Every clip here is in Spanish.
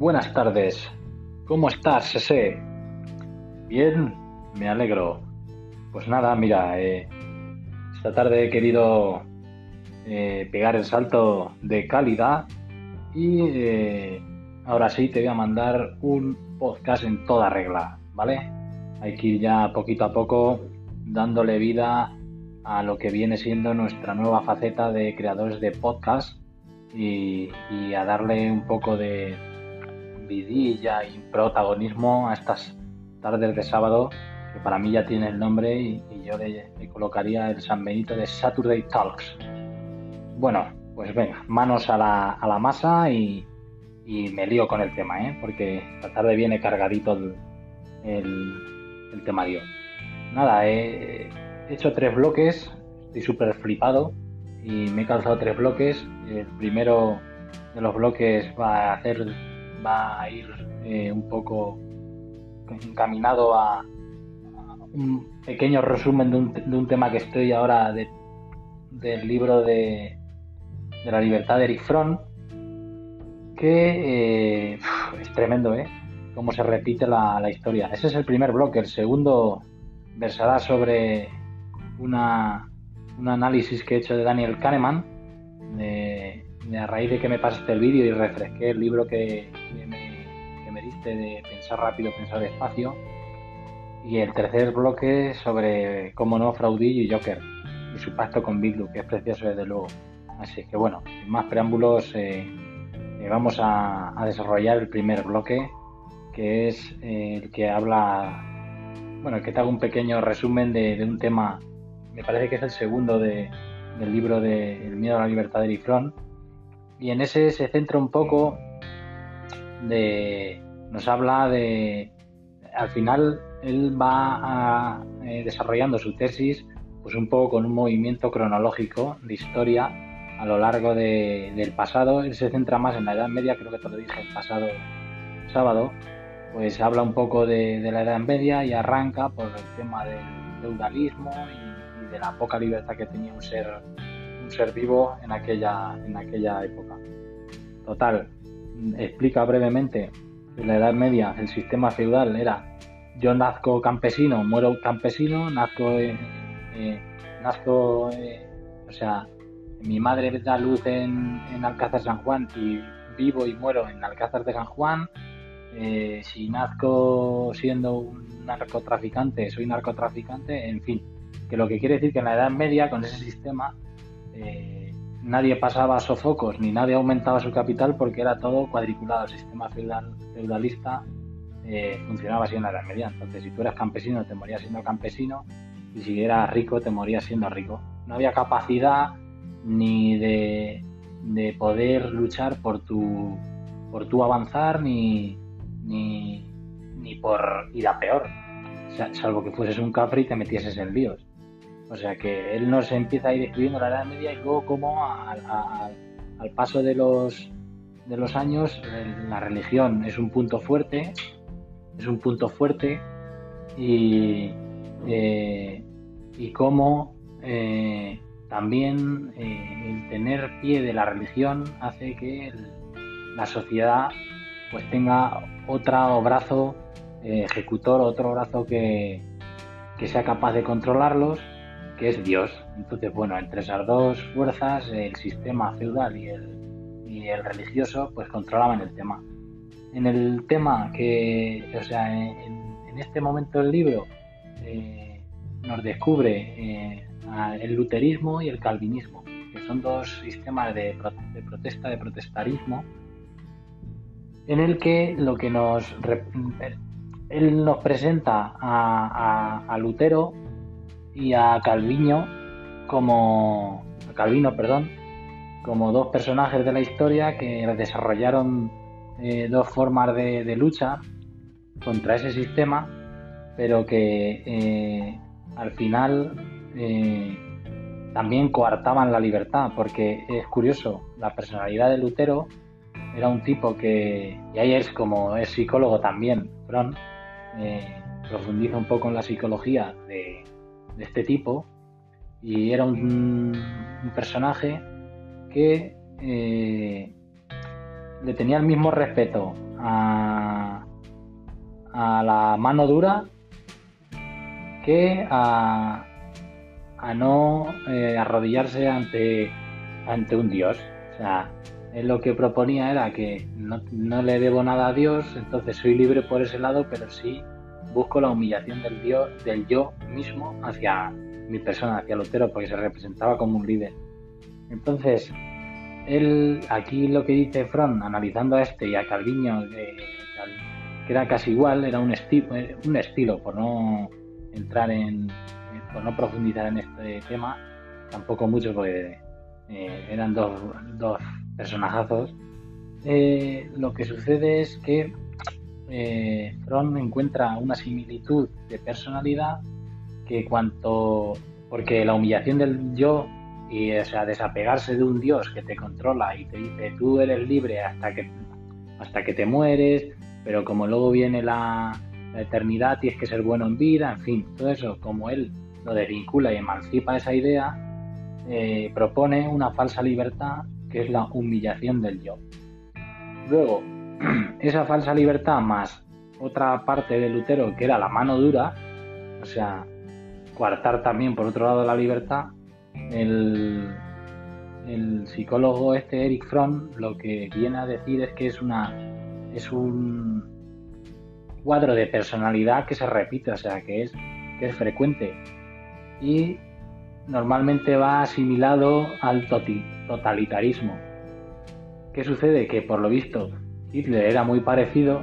Buenas tardes. ¿Cómo estás, Sese? Bien, me alegro. Pues nada, mira, eh, esta tarde he querido eh, pegar el salto de calidad y eh, ahora sí te voy a mandar un podcast en toda regla, ¿vale? Hay que ir ya poquito a poco dándole vida a lo que viene siendo nuestra nueva faceta de creadores de podcast y, a darle un poco de vidilla y protagonismo a estas tardes de sábado que para mí ya tiene el nombre y, yo le, colocaría el San Benito de Saturday Talks. Bueno, pues venga, manos a la, a la masa y, me lío con el tema, ¿eh? porque esta tarde viene cargadito el, el, temario. Nada, he hecho tres bloques, estoy súper flipado y me he calzado tres bloques. El primero de los bloques va a hacer, va a ir eh, un poco encaminado a, un pequeño resumen de un, tema que estoy ahora del libro de, de, la libertad de Eric Fromm, que eh, es tremendo, ¿eh? Cómo se repite la, la historia. Ese es el primer bloque. El segundo versará sobre una un análisis que he hecho de Daniel Kahneman, de, a raíz de que me pasaste el vídeo y refresqué el libro que, me, me, diste de Pensar rápido, pensar despacio. Y el tercer bloque sobre, cómo no, Fraudillo y Joker y su pacto con Bidlu, que es precioso desde luego. Así que bueno, sin más preámbulos, eh, eh, vamos a, desarrollar el primer bloque, que es eh, el que habla, bueno, el que te hago un pequeño resumen de, de un tema me parece que es el segundo de, del libro de El miedo a la libertad de Erifrón. Y en ese se centra un poco de. Nos habla de. Al final, él va eh, desarrollando su tesis, pues un poco con un movimiento cronológico de historia a lo largo del pasado. Él se centra más en la Edad Media, creo que te lo dije el pasado sábado. Pues habla un poco de, la Edad Media y arranca por el tema del feudalismo y de la poca libertad que tenía un ser, ser vivo en aquella, en aquella época. Total, explica brevemente que en la Edad Media el sistema feudal era yo nazco campesino, muero campesino, nazco, eh, eh, nazco eh, o sea, mi madre da luz en, en Alcázar San Juan y vivo y muero en Alcázar de San Juan. si nazco siendo un narcotraficante, soy narcotraficante, en fin, que lo que quiere decir que en la Edad Media, con ese sistema, eh, nadie pasaba sofocos ni nadie aumentaba su capital porque era todo cuadriculado. El sistema feudal, feudalista eh, funcionaba así en la Edad Media. Entonces, si tú eras campesino, te morías siendo campesino, y si eras rico, te morías siendo rico. No había capacidad ni de, poder luchar por tu, por tu avanzar ni, ni, ni por ir a peor, salvo que fueses un cafre y te metieses en líos. O sea que él nos empieza a ir escribiendo la Edad Media y luego como al paso de los, de los años la religión es un punto fuerte, es un punto fuerte y, eh, y cómo eh, también eh, el tener pie de la religión hace que la sociedad pues tenga otro brazo ejecutor, otro brazo que, que sea capaz de controlarlos que es Dios. Entonces, bueno, entre esas dos fuerzas, el sistema feudal y el, y el religioso, pues controlaban el tema. En el tema que, o sea, en, este momento del libro eh, nos descubre eh, el luterismo y el calvinismo, que son dos sistemas de, protesta, de protestarismo, en el que lo que nos él nos presenta a, a Lutero y a Calviño como Calvino, perdón, como dos personajes de la historia que desarrollaron eh, dos formas de, lucha contra ese sistema, pero que eh, al final eh, también coartaban la libertad, porque es curioso, la personalidad de Lutero era un tipo que, y ahí es como es psicólogo también, Fron, profundiza un poco en la psicología de, de este tipo y era un, personaje que eh, le tenía el mismo respeto a, a la mano dura que a, a no eh, arrodillarse ante, ante un dios. O sea, él lo que proponía era que no, no, le debo nada a Dios, entonces soy libre por ese lado, pero sí busco la humillación del, dios, del yo mismo hacia mi persona, hacia Lutero, porque se representaba como un líder. Entonces, él, aquí lo que dice Fromm, analizando a este y a Calviño, que era casi igual, era un, estilo un estilo, por no entrar en, por no profundizar en este tema, tampoco mucho, porque eh, eran dos, dos personajazos. Eh, lo que sucede es que eh, Fromm encuentra una similitud de personalidad que cuanto porque la humillación del yo y o sea desapegarse de un dios que te controla y te dice tú eres libre hasta que hasta que te mueres pero como luego viene la, eternidad tienes que ser bueno en vida en fin todo eso como él lo desvincula y emancipa esa idea eh, propone una falsa libertad que es la humillación del yo. Luego esa falsa libertad más otra parte de Lutero que era la mano dura o sea coartar también por otro lado la libertad el, psicólogo este Eric Fromm lo que viene a decir es que es una es un cuadro de personalidad que se repite, o sea, que es, que es frecuente y normalmente va asimilado al totalitarismo. ¿Qué sucede? Que por lo visto Hitler era muy parecido.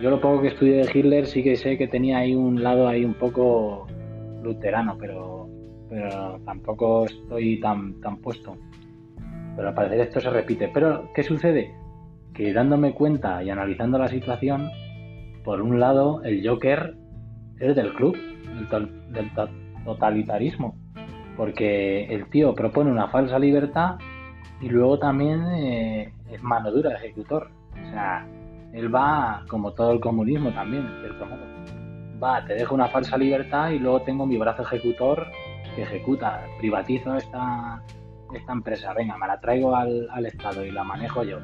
Yo lo poco que estudié de Hitler sí que sé que tenía ahí un lado ahí un poco luterano, pero pero tampoco estoy tan, tan puesto. Pero al parecer esto se repite. Pero, ¿qué sucede? Que dándome cuenta y analizando la situación, por un lado, el Joker es del club, del, totalitarismo. Porque el tío propone una falsa libertad y luego también eh, es mano dura, ejecutor. Sea, él va, como todo el comunismo también, en cierto modo. Va, te dejo una falsa libertad y luego tengo mi brazo ejecutor que ejecuta, privatizo esta, esta empresa, venga, me la traigo al, Estado y la manejo yo,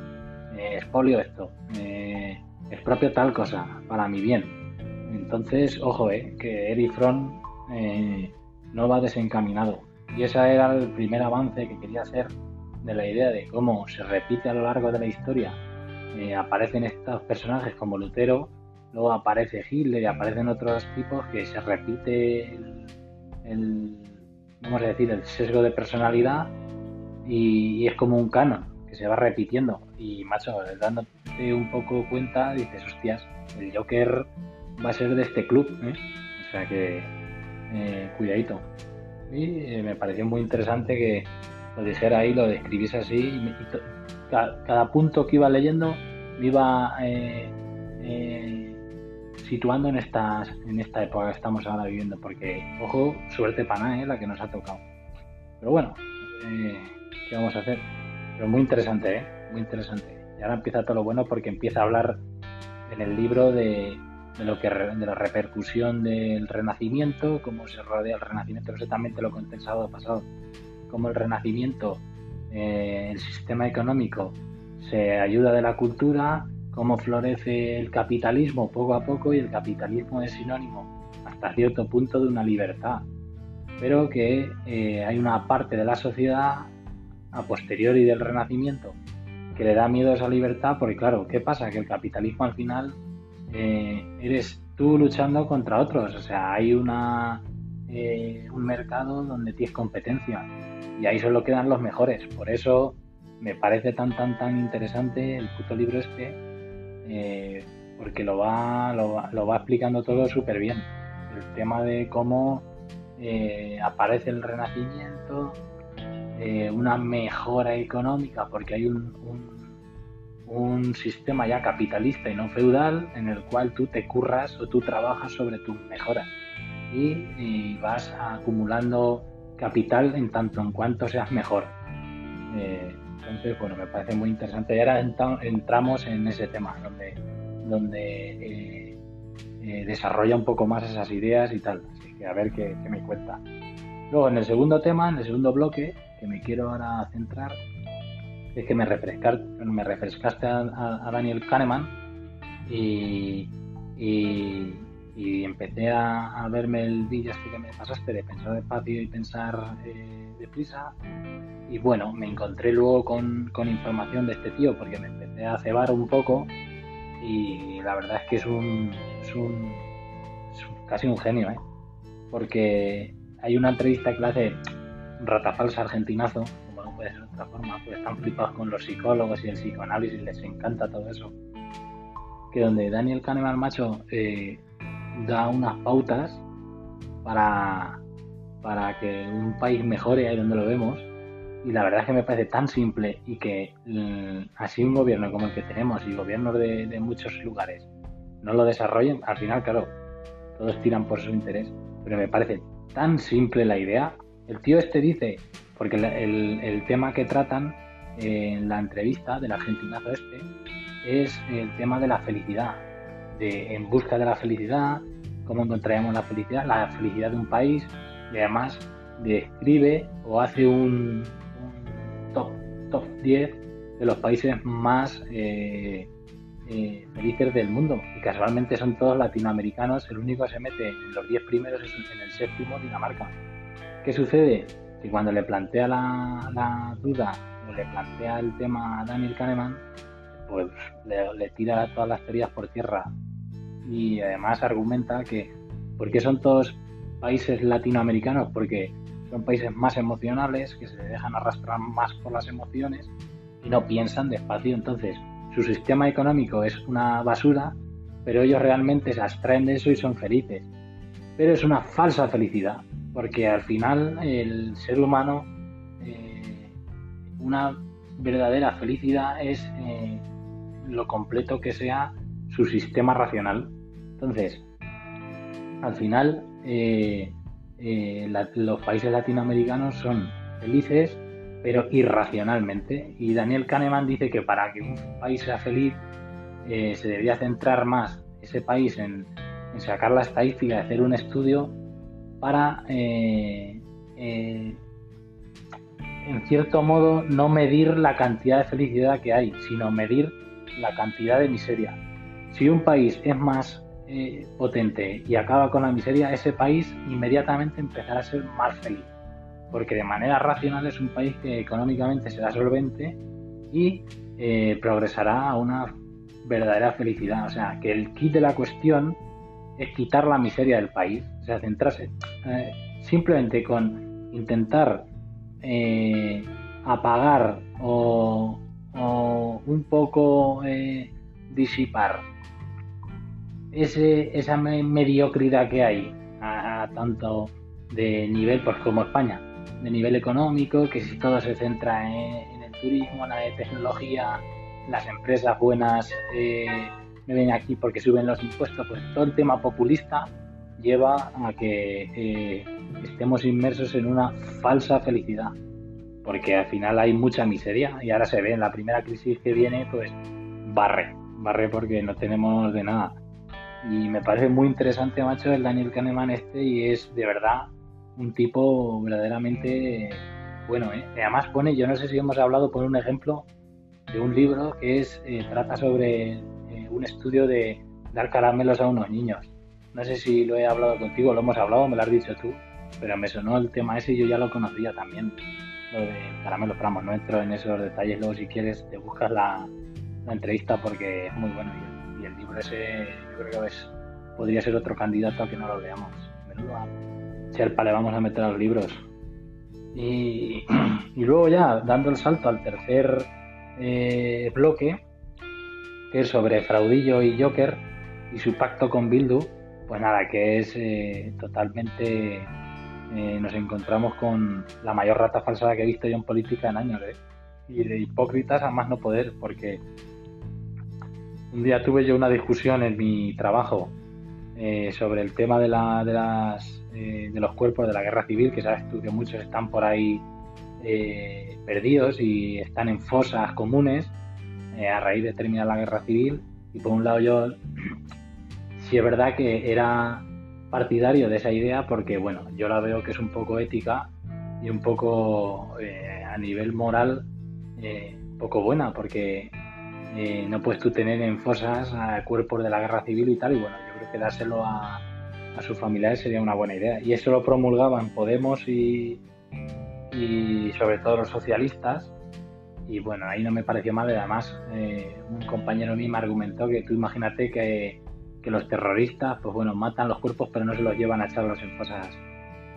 eh, expolio esto, eh, expropio tal cosa, para mi bien. Entonces, ojo, eh, que Eric Fromm eh, no va desencaminado. Y ese era el primer avance que quería hacer de la idea de cómo se repite a lo largo de la historia. Aparecen estos personajes como Lutero, luego aparece Hitler y aparecen otros tipos que se repite el vamos a decir, el sesgo de personalidad y, es como un canon que se va repitiendo. Y macho, dándote un poco cuenta, dices, hostias, el Joker va a ser de este club, ¿eh? O sea que, eh, cuidadito. Y eh, me pareció muy interesante que lo dijera ahí, lo describiese así. Y, cada, punto que iba leyendo me iba situando en, en esta época que estamos ahora viviendo, porque, ojo, suerte para ¿eh? la que nos ha tocado. Pero bueno, eh, ¿qué vamos a hacer? Pero muy interesante, ¿eh? Muy interesante. Y ahora empieza todo lo bueno porque empieza a hablar en el libro de, de lo que de la repercusión del renacimiento, cómo se rodea el renacimiento, exactamente lo conté el sábado pasado, cómo el renacimiento, eh, el sistema económico se ayuda de la cultura, cómo florece el capitalismo poco a poco y el capitalismo es sinónimo hasta cierto punto de una libertad, pero que eh, hay una parte de la sociedad a posteriori del Renacimiento que le da miedo a esa libertad porque claro, ¿qué pasa? Que el capitalismo al final eh, eres tú luchando contra otros, o sea, hay una, eh, un mercado donde tienes competencia. Y ahí solo quedan los mejores, por eso me parece tan tan tan interesante el puto libro este eh, porque lo va, lo, va explicando todo súper bien. El tema de cómo eh, aparece el renacimiento, una mejora económica, porque hay un, un, sistema ya capitalista y no feudal en el cual tú te curras o tú trabajas sobre tus mejoras y, vas acumulando capital en tanto en cuanto seas mejor. Entonces, bueno, me parece muy interesante. Y ahora entramos en ese tema, donde, donde eh, eh, desarrolla un poco más esas ideas y tal. Así que a ver qué, me cuenta. Luego, en el segundo tema, en el segundo bloque, que me quiero ahora centrar, es que me, refrescar, me refrescaste a, Daniel Kahneman, y, empecé a, verme el vídeo este que me pasaste de pensar despacio y pensar eh, deprisa. Y bueno, me encontré luego con, con, información de este tío porque me empecé a cebar un poco y la verdad es que es un, es un, casi un genio, ¿eh? porque hay una entrevista que le hace rata falsa argentinazo, como no puede ser de otra forma, pues están flipados con los psicólogos y el psicoanálisis, les encanta todo eso. Que donde Daniel Kahneman, macho, eh, da unas pautas para, para que un país mejore ahí donde lo vemos. Y la verdad es que me parece tan simple y que mm, así un gobierno como el que tenemos y gobiernos de, muchos lugares no lo desarrollen, al final, claro, todos tiran por su interés. Pero me parece tan simple la idea. El tío este dice, porque el, el, tema que tratan en la entrevista del argentinazo este es el tema de la felicidad, de en busca de la felicidad, cómo encontraremos la felicidad, la felicidad de un país y además describe o hace un, top, top 10 de los países más eh, eh, felices del mundo y casualmente son todos latinoamericanos, el único que se mete en los 10 primeros es en el séptimo Dinamarca. ¿Qué sucede? Que cuando le plantea la, duda o le plantea el tema a Daniel Kahneman, pues le, tira todas las teorías por tierra y además argumenta que ¿por qué son todos países latinoamericanos? Porque son países más emocionales, que se dejan arrastrar más por las emociones y no piensan despacio. Entonces, su sistema económico es una basura, pero ellos realmente se abstraen de eso y son felices. Pero es una falsa felicidad, porque al final el ser humano, eh, una verdadera felicidad es eh, lo completo que sea su sistema racional. Entonces, al final, eh, los países latinoamericanos son felices pero irracionalmente. Y Daniel Kahneman dice que para que un país sea feliz eh, se debería centrar más ese país en, sacar la estadística, hacer un estudio para, eh, eh, en cierto modo, no medir la cantidad de felicidad que hay, sino medir la cantidad de miseria. Si un país es más potente y acaba con la miseria, ese país inmediatamente empezará a ser más feliz porque de manera racional es un país que económicamente será solvente y eh, progresará a una verdadera felicidad. O sea, que el kit de la cuestión es quitar la miseria del país, o sea, centrarse eh, simplemente con intentar eh, apagar o, un poco disipar. Ese, esa mediocridad que hay a, tanto de nivel pues, como España. De nivel económico, que si todo se centra en, el turismo, en la tecnología, las empresas buenas eh, ven aquí porque suben los impuestos, pues todo el tema populista lleva a que eh, estemos inmersos en una falsa felicidad, porque al final hay mucha miseria y ahora se ve en la primera crisis que viene, pues barre, barre porque no tenemos de nada. Y me parece muy interesante, macho, el Daniel Kahneman este y es de verdad un tipo verdaderamente bueno. ¿eh? Además pone, yo no sé si hemos hablado por un ejemplo de un libro que es eh, trata sobre eh, un estudio de dar caramelos a unos niños. No sé si lo he hablado contigo, lo hemos hablado, me lo has dicho tú, pero me sonó el tema ese y yo ya lo conocía también, lo de caramelo. Pero no entro en esos detalles, luego si quieres te buscas la, entrevista porque es muy bueno y, el libro ese yo creo que es, podría ser otro candidato a que no lo veamos. Menudo Sherpa le vamos a meter a los libros. Y, luego ya, dando el salto al tercer eh, bloque, que es sobre Fraudillo y Joker y su pacto con Bildu, pues nada, que es eh, totalmente... Eh, nos encontramos con la mayor rata falsa que he visto yo en política en años, Y de hipócritas a más no poder, porque un día tuve yo una discusión en mi trabajo sobre el tema de, la, las eh, de los cuerpos de la guerra civil, que sabes tú que muchos están por ahí eh, perdidos y están en fosas comunes eh, a raíz de terminar la guerra civil. Y por un lado yo sí es verdad que era partidario de esa idea porque, bueno, yo la veo que es un poco ética y un poco a nivel moral poco buena porque eh, no puedes tú tener en fosas a cuerpos de la guerra civil y tal, y bueno, yo creo que dárselo a, a sus familiares sería una buena idea. Y eso lo promulgaban Podemos y, y sobre todo los socialistas. Y bueno, ahí no me pareció mal. Además, eh, un compañero mío me argumentó que tú imagínate que, que, los terroristas, pues bueno, matan los cuerpos, pero no se los llevan a echarlos en fosas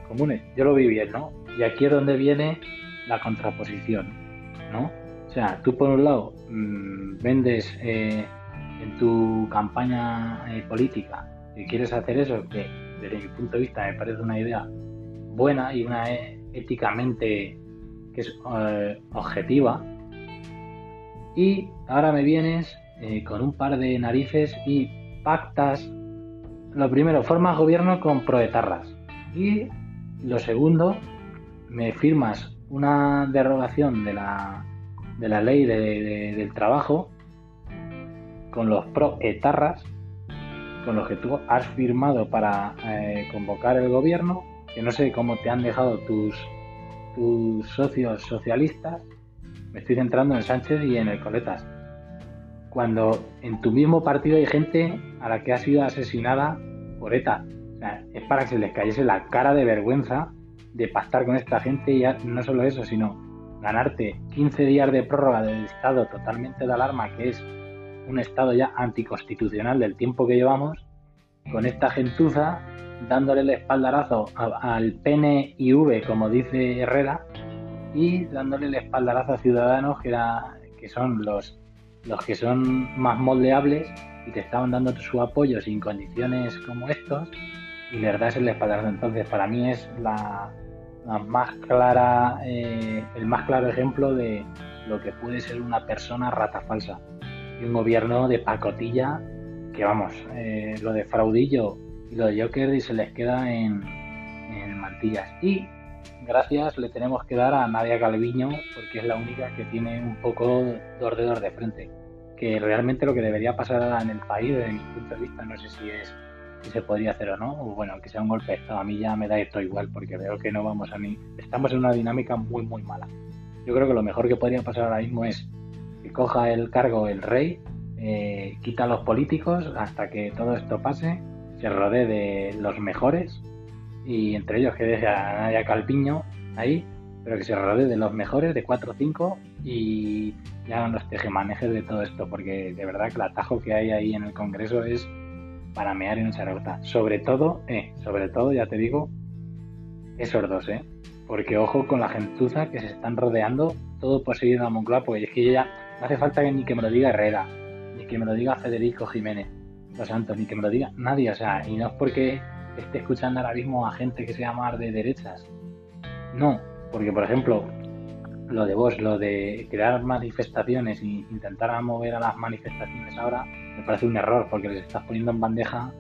comunes. Yo lo vi bien, ¿no? Y aquí es donde viene la contraposición, ¿no? O sea, tú por un lado mmm, vendes eh, en tu campaña eh, política que quieres hacer eso, que desde mi punto de vista me parece una idea buena y una eh, éticamente que es objetiva. Y ahora me vienes con un par de narices y pactas. Lo primero, formas gobierno con proetarras. Y lo segundo, me firmas una derogación de la, de la ley de, de, del trabajo con los proetarras, con los que tú has firmado para eh, convocar el gobierno, que no sé cómo te han dejado tus, tus socios socialistas, me estoy centrando en Sánchez y en el Coletas, cuando en tu mismo partido hay gente a la que ha sido asesinada por ETA. Es para que se les cayese la cara de vergüenza de pactar con esta gente y no solo eso, sino ganarte 15 días de prórroga del estado totalmente de alarma, que es un estado ya anticonstitucional del tiempo que llevamos, con esta gentuza dándole el espaldarazo al PNIV, como dice Herrera, y dándole el espaldarazo a Ciudadanos, que, que son los, los que son más moldeables y te estaban dando su apoyo sin condiciones como estos, y le das el espaldarazo. Entonces, para mí es la, la más clara, eh, el más claro ejemplo de lo que puede ser una persona rata falsa. Y un gobierno de pacotilla que, vamos, eh, lo de fraudillo y lo de Joker y se les queda en, en mantillas. Y gracias le tenemos que dar a Nadia Calviño porque es la única que tiene un poco dos dedos de frente. Que realmente lo que debería pasar en el país, desde mi punto de vista, no sé si es si se podría hacer o no, o bueno, que sea un golpe. A mí ya me da esto igual porque veo que no vamos a ni. Estamos en una dinámica muy, muy mala. Yo creo que lo mejor que podría pasar ahora mismo es que coja el cargo el rey, eh, quita a los políticos hasta que todo esto pase, se rodee de los mejores y entre ellos que deje a Nadia Calviño ahí, pero que se rodee de los mejores, de 4 o 5 y ya hagan los tejemanejes de todo esto, porque de verdad que el atajo que hay ahí en el Congreso es para mear en esa rota. Sobre todo, eh, sobre todo, ya te digo, esos dos, eh. Porque ojo con la gentuza que se están rodeando todo poseído a Moncloa, porque es que ya no hace falta ni que me lo diga Herrera, ni que me lo diga Federico Jiménez, los santos, ni que me lo diga nadie, o sea, y no es porque esté escuchando ahora mismo a gente que se llama de derechas. No, porque por ejemplo, lo de vos, lo de crear manifestaciones e intentar mover a las manifestaciones ahora, me parece un error porque les estás poniendo en bandeja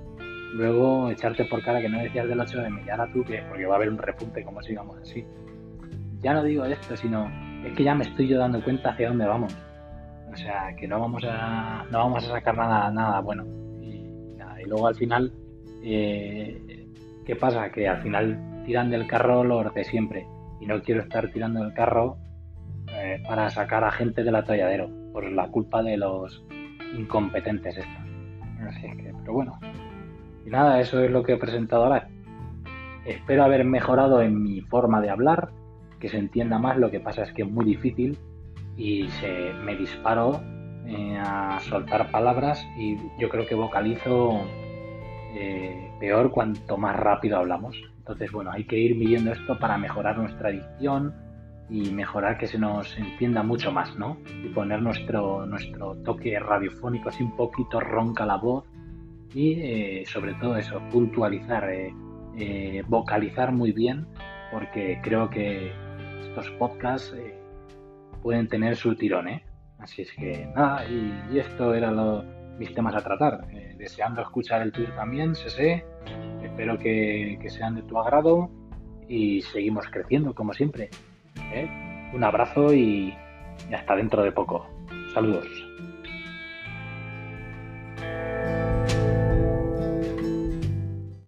luego echarte por cara que no decías del 8 de ahora tú que porque va a haber un repunte como sigamos así. Ya no digo esto, sino es que ya me estoy yo dando cuenta hacia dónde vamos. O sea, que no vamos a no vamos a sacar nada nada bueno. Y, y luego al final eh, ¿qué pasa? Que al final tiran del carro los de siempre y no quiero estar tirando del carro eh, para sacar a gente del atolladero por la culpa de los incompetentes estos. Así que, pero bueno. Y nada, eso es lo que he presentado ahora. Espero haber mejorado en mi forma de hablar, que se entienda más. Lo que pasa es que es muy difícil y se me disparo eh, a soltar palabras y yo creo que vocalizo eh, peor cuanto más rápido hablamos. Entonces, bueno, hay que ir midiendo esto para mejorar nuestra dicción y mejorar que se nos entienda mucho más, ¿no? Y poner nuestro, nuestro toque radiofónico así un poquito ronca la voz y eh, sobre todo eso, puntualizar, eh, vocalizar muy bien, porque creo que estos podcasts pueden tener su tirón, ¿eh? Así es que nada, y, y esto era lo, mis temas a tratar. Deseando escuchar el tuyo también, sé. Espero que, sean de tu agrado y seguimos creciendo como siempre. ¿eh? Un abrazo y hasta dentro de poco. Saludos.